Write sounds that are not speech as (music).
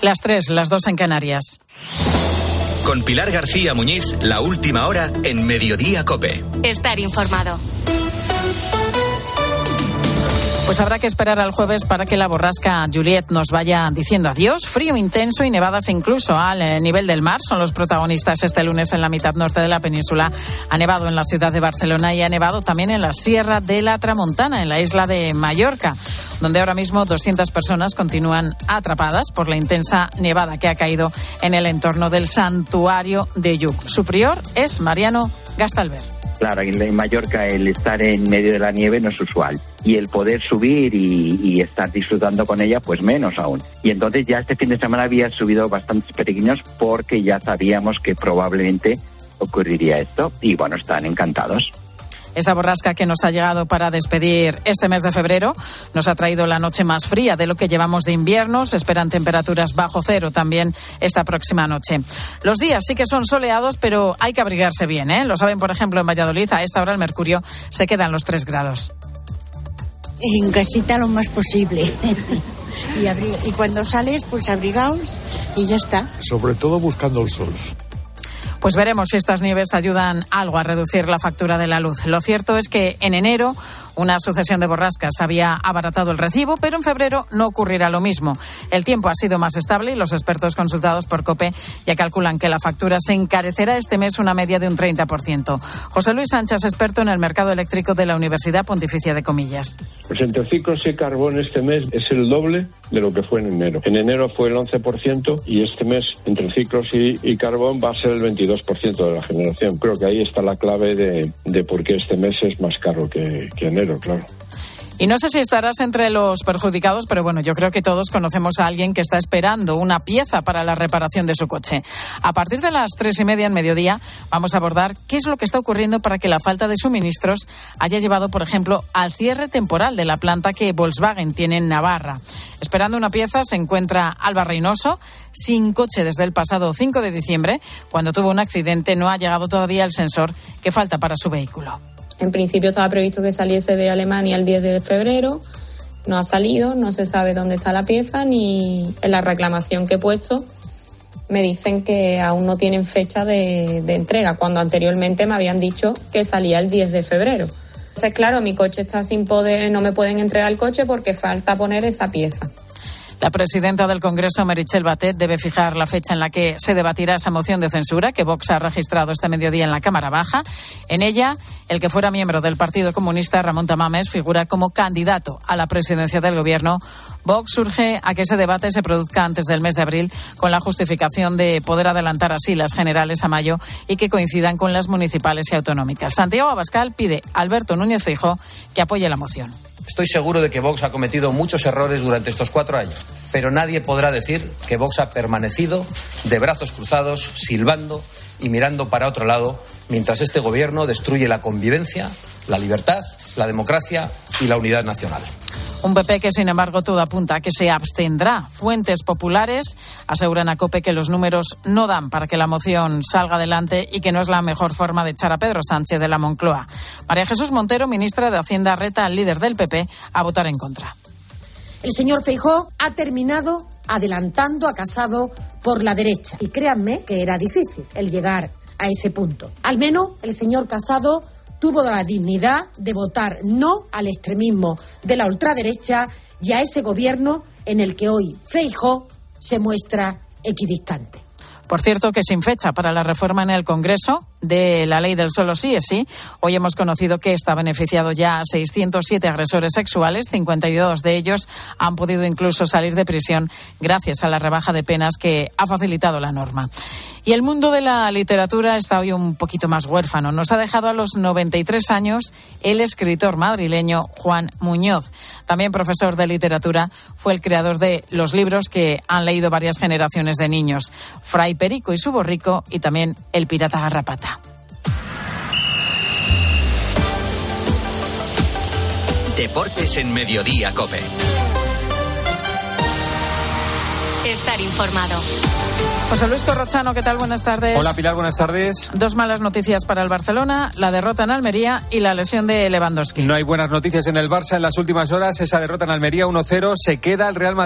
Las tres, las dos en Canarias. Con Pilar García Muñiz, la última hora en Mediodía Cope. Estar informado. Pues habrá que esperar al jueves para que la borrasca Juliet nos vaya diciendo adiós. Frío intenso y nevadas incluso al eh, nivel del mar son los protagonistas este lunes en la mitad norte de la península. Ha nevado en la ciudad de Barcelona y ha nevado también en la Sierra de la Tramontana, en la isla de Mallorca, donde ahora mismo 200 personas continúan atrapadas por la intensa nevada que ha caído en el entorno del santuario de Yuc. Su prior es Mariano Gastalver. Claro, en Mallorca el estar en medio de la nieve no es usual y el poder subir y, estar disfrutando con ella, pues menos aún. Y entonces ya este fin de semana había subido bastantes peregrinos porque ya sabíamos que probablemente ocurriría esto y bueno, están encantados. Esta borrasca que nos ha llegado para despedir este mes de febrero nos ha traído la noche más fría de lo que llevamos de invierno. Se esperan temperaturas bajo cero también esta próxima noche. Los días sí que son soleados, pero hay que abrigarse bien. ¿eh? Lo saben, por ejemplo, en Valladolid. A esta hora el mercurio se queda en los 3 grados. En casita lo más posible. (laughs) y, y cuando sales, pues abrigaos y ya está. Sobre todo buscando el sol. Pues veremos si estas nieves ayudan algo a reducir la factura de la luz. Lo cierto es que en enero una sucesión de borrascas había abaratado el recibo, pero en febrero no ocurrirá lo mismo. El tiempo ha sido más estable y los expertos consultados por COPE ya calculan que la factura se encarecerá este mes una media de un 30%. José Luis Sánchez, experto en el mercado eléctrico de la Universidad Pontificia de Comillas. Pues entre ciclos y carbón este mes es el doble de lo que fue en enero. En enero fue el 11% y este mes entre ciclos y, carbón va a ser el 22% de la generación. Creo que ahí está la clave de, de por qué este mes es más caro que enero Y no sé si estarás entre los perjudicados, pero bueno, yo creo que todos conocemos a alguien que está esperando una pieza para la reparación de su coche. A partir de las tres y media en mediodía vamos a abordar qué es lo que está ocurriendo para que la falta de suministros haya llevado, por ejemplo, al cierre temporal de la planta que Volkswagen tiene en Navarra. Esperando una pieza se encuentra Alba Reynoso, sin coche desde el pasado 5 de diciembre. Cuando tuvo un accidente no ha llegado todavía el sensor que falta para su vehículo. En principio estaba previsto que saliese de Alemania el 10 de febrero, no ha salido, no se sabe dónde está la pieza ni en la reclamación que he puesto me dicen que aún no tienen fecha de, entrega, cuando anteriormente me habían dicho que salía el 10 de febrero. Entonces, claro, mi coche está sin poder, no me pueden entregar el coche porque falta poner esa pieza. La presidenta del Congreso, Merichel Batet, debe fijar la fecha en la que se debatirá esa moción de censura que Vox ha registrado este mediodía en la Cámara Baja. En ella, el que fuera miembro del Partido Comunista, Ramón Tamames, figura como candidato a la presidencia del Gobierno. Vox surge a que ese debate se produzca antes del mes de abril con la justificación de poder adelantar así las generales a mayo y que coincidan con las municipales y autonómicas. Santiago Abascal pide a Alberto Núñez Feijóo que apoye la moción. Estoy seguro de que Vox ha cometido muchos errores durante estos cuatro años, pero nadie podrá decir que Vox ha permanecido de brazos cruzados, silbando y mirando para otro lado, mientras este gobierno destruye la convivencia, la libertad, la democracia y la unidad nacional. Un PP que, sin embargo, todo apunta a que se abstendrá. Fuentes populares aseguran a COPE que los números no dan para que la moción salga adelante y que no es la mejor forma de echar a Pedro Sánchez de la Moncloa. María Jesús Montero, ministra de Hacienda, reta al líder del PP a votar en contra. El señor Feijó ha terminado adelantando a Casado por la derecha. Y créanme que era difícil el llegar a ese punto. Al menos el señor Casado tuvo la dignidad de votar no al extremismo de la ultraderecha y a ese gobierno en el que hoy Feijó se muestra equidistante. Por cierto, que sin fecha para la reforma en el Congreso de la ley del solo sí es sí, hoy hemos conocido que está beneficiado ya a 607 agresores sexuales, 52 de ellos han podido incluso salir de prisión gracias a la rebaja de penas que ha facilitado la norma. Y el mundo de la literatura está hoy un poquito más huérfano. Nos ha dejado a los 93 años el escritor madrileño Juan Muñoz. También profesor de literatura, fue el creador de los libros que han leído varias generaciones de niños. Fray Perico y su borrico y también El pirata garrapata. Deportes en Mediodía, Cope. Estar informado. José Luis Corrochano, ¿qué tal? Buenas tardes. Hola Pilar, buenas tardes. Dos malas noticias para el Barcelona, la derrota en Almería y la lesión de Lewandowski. No hay buenas noticias en el Barça en las últimas horas. Esa derrota en Almería 1-0 se queda el Real Madrid.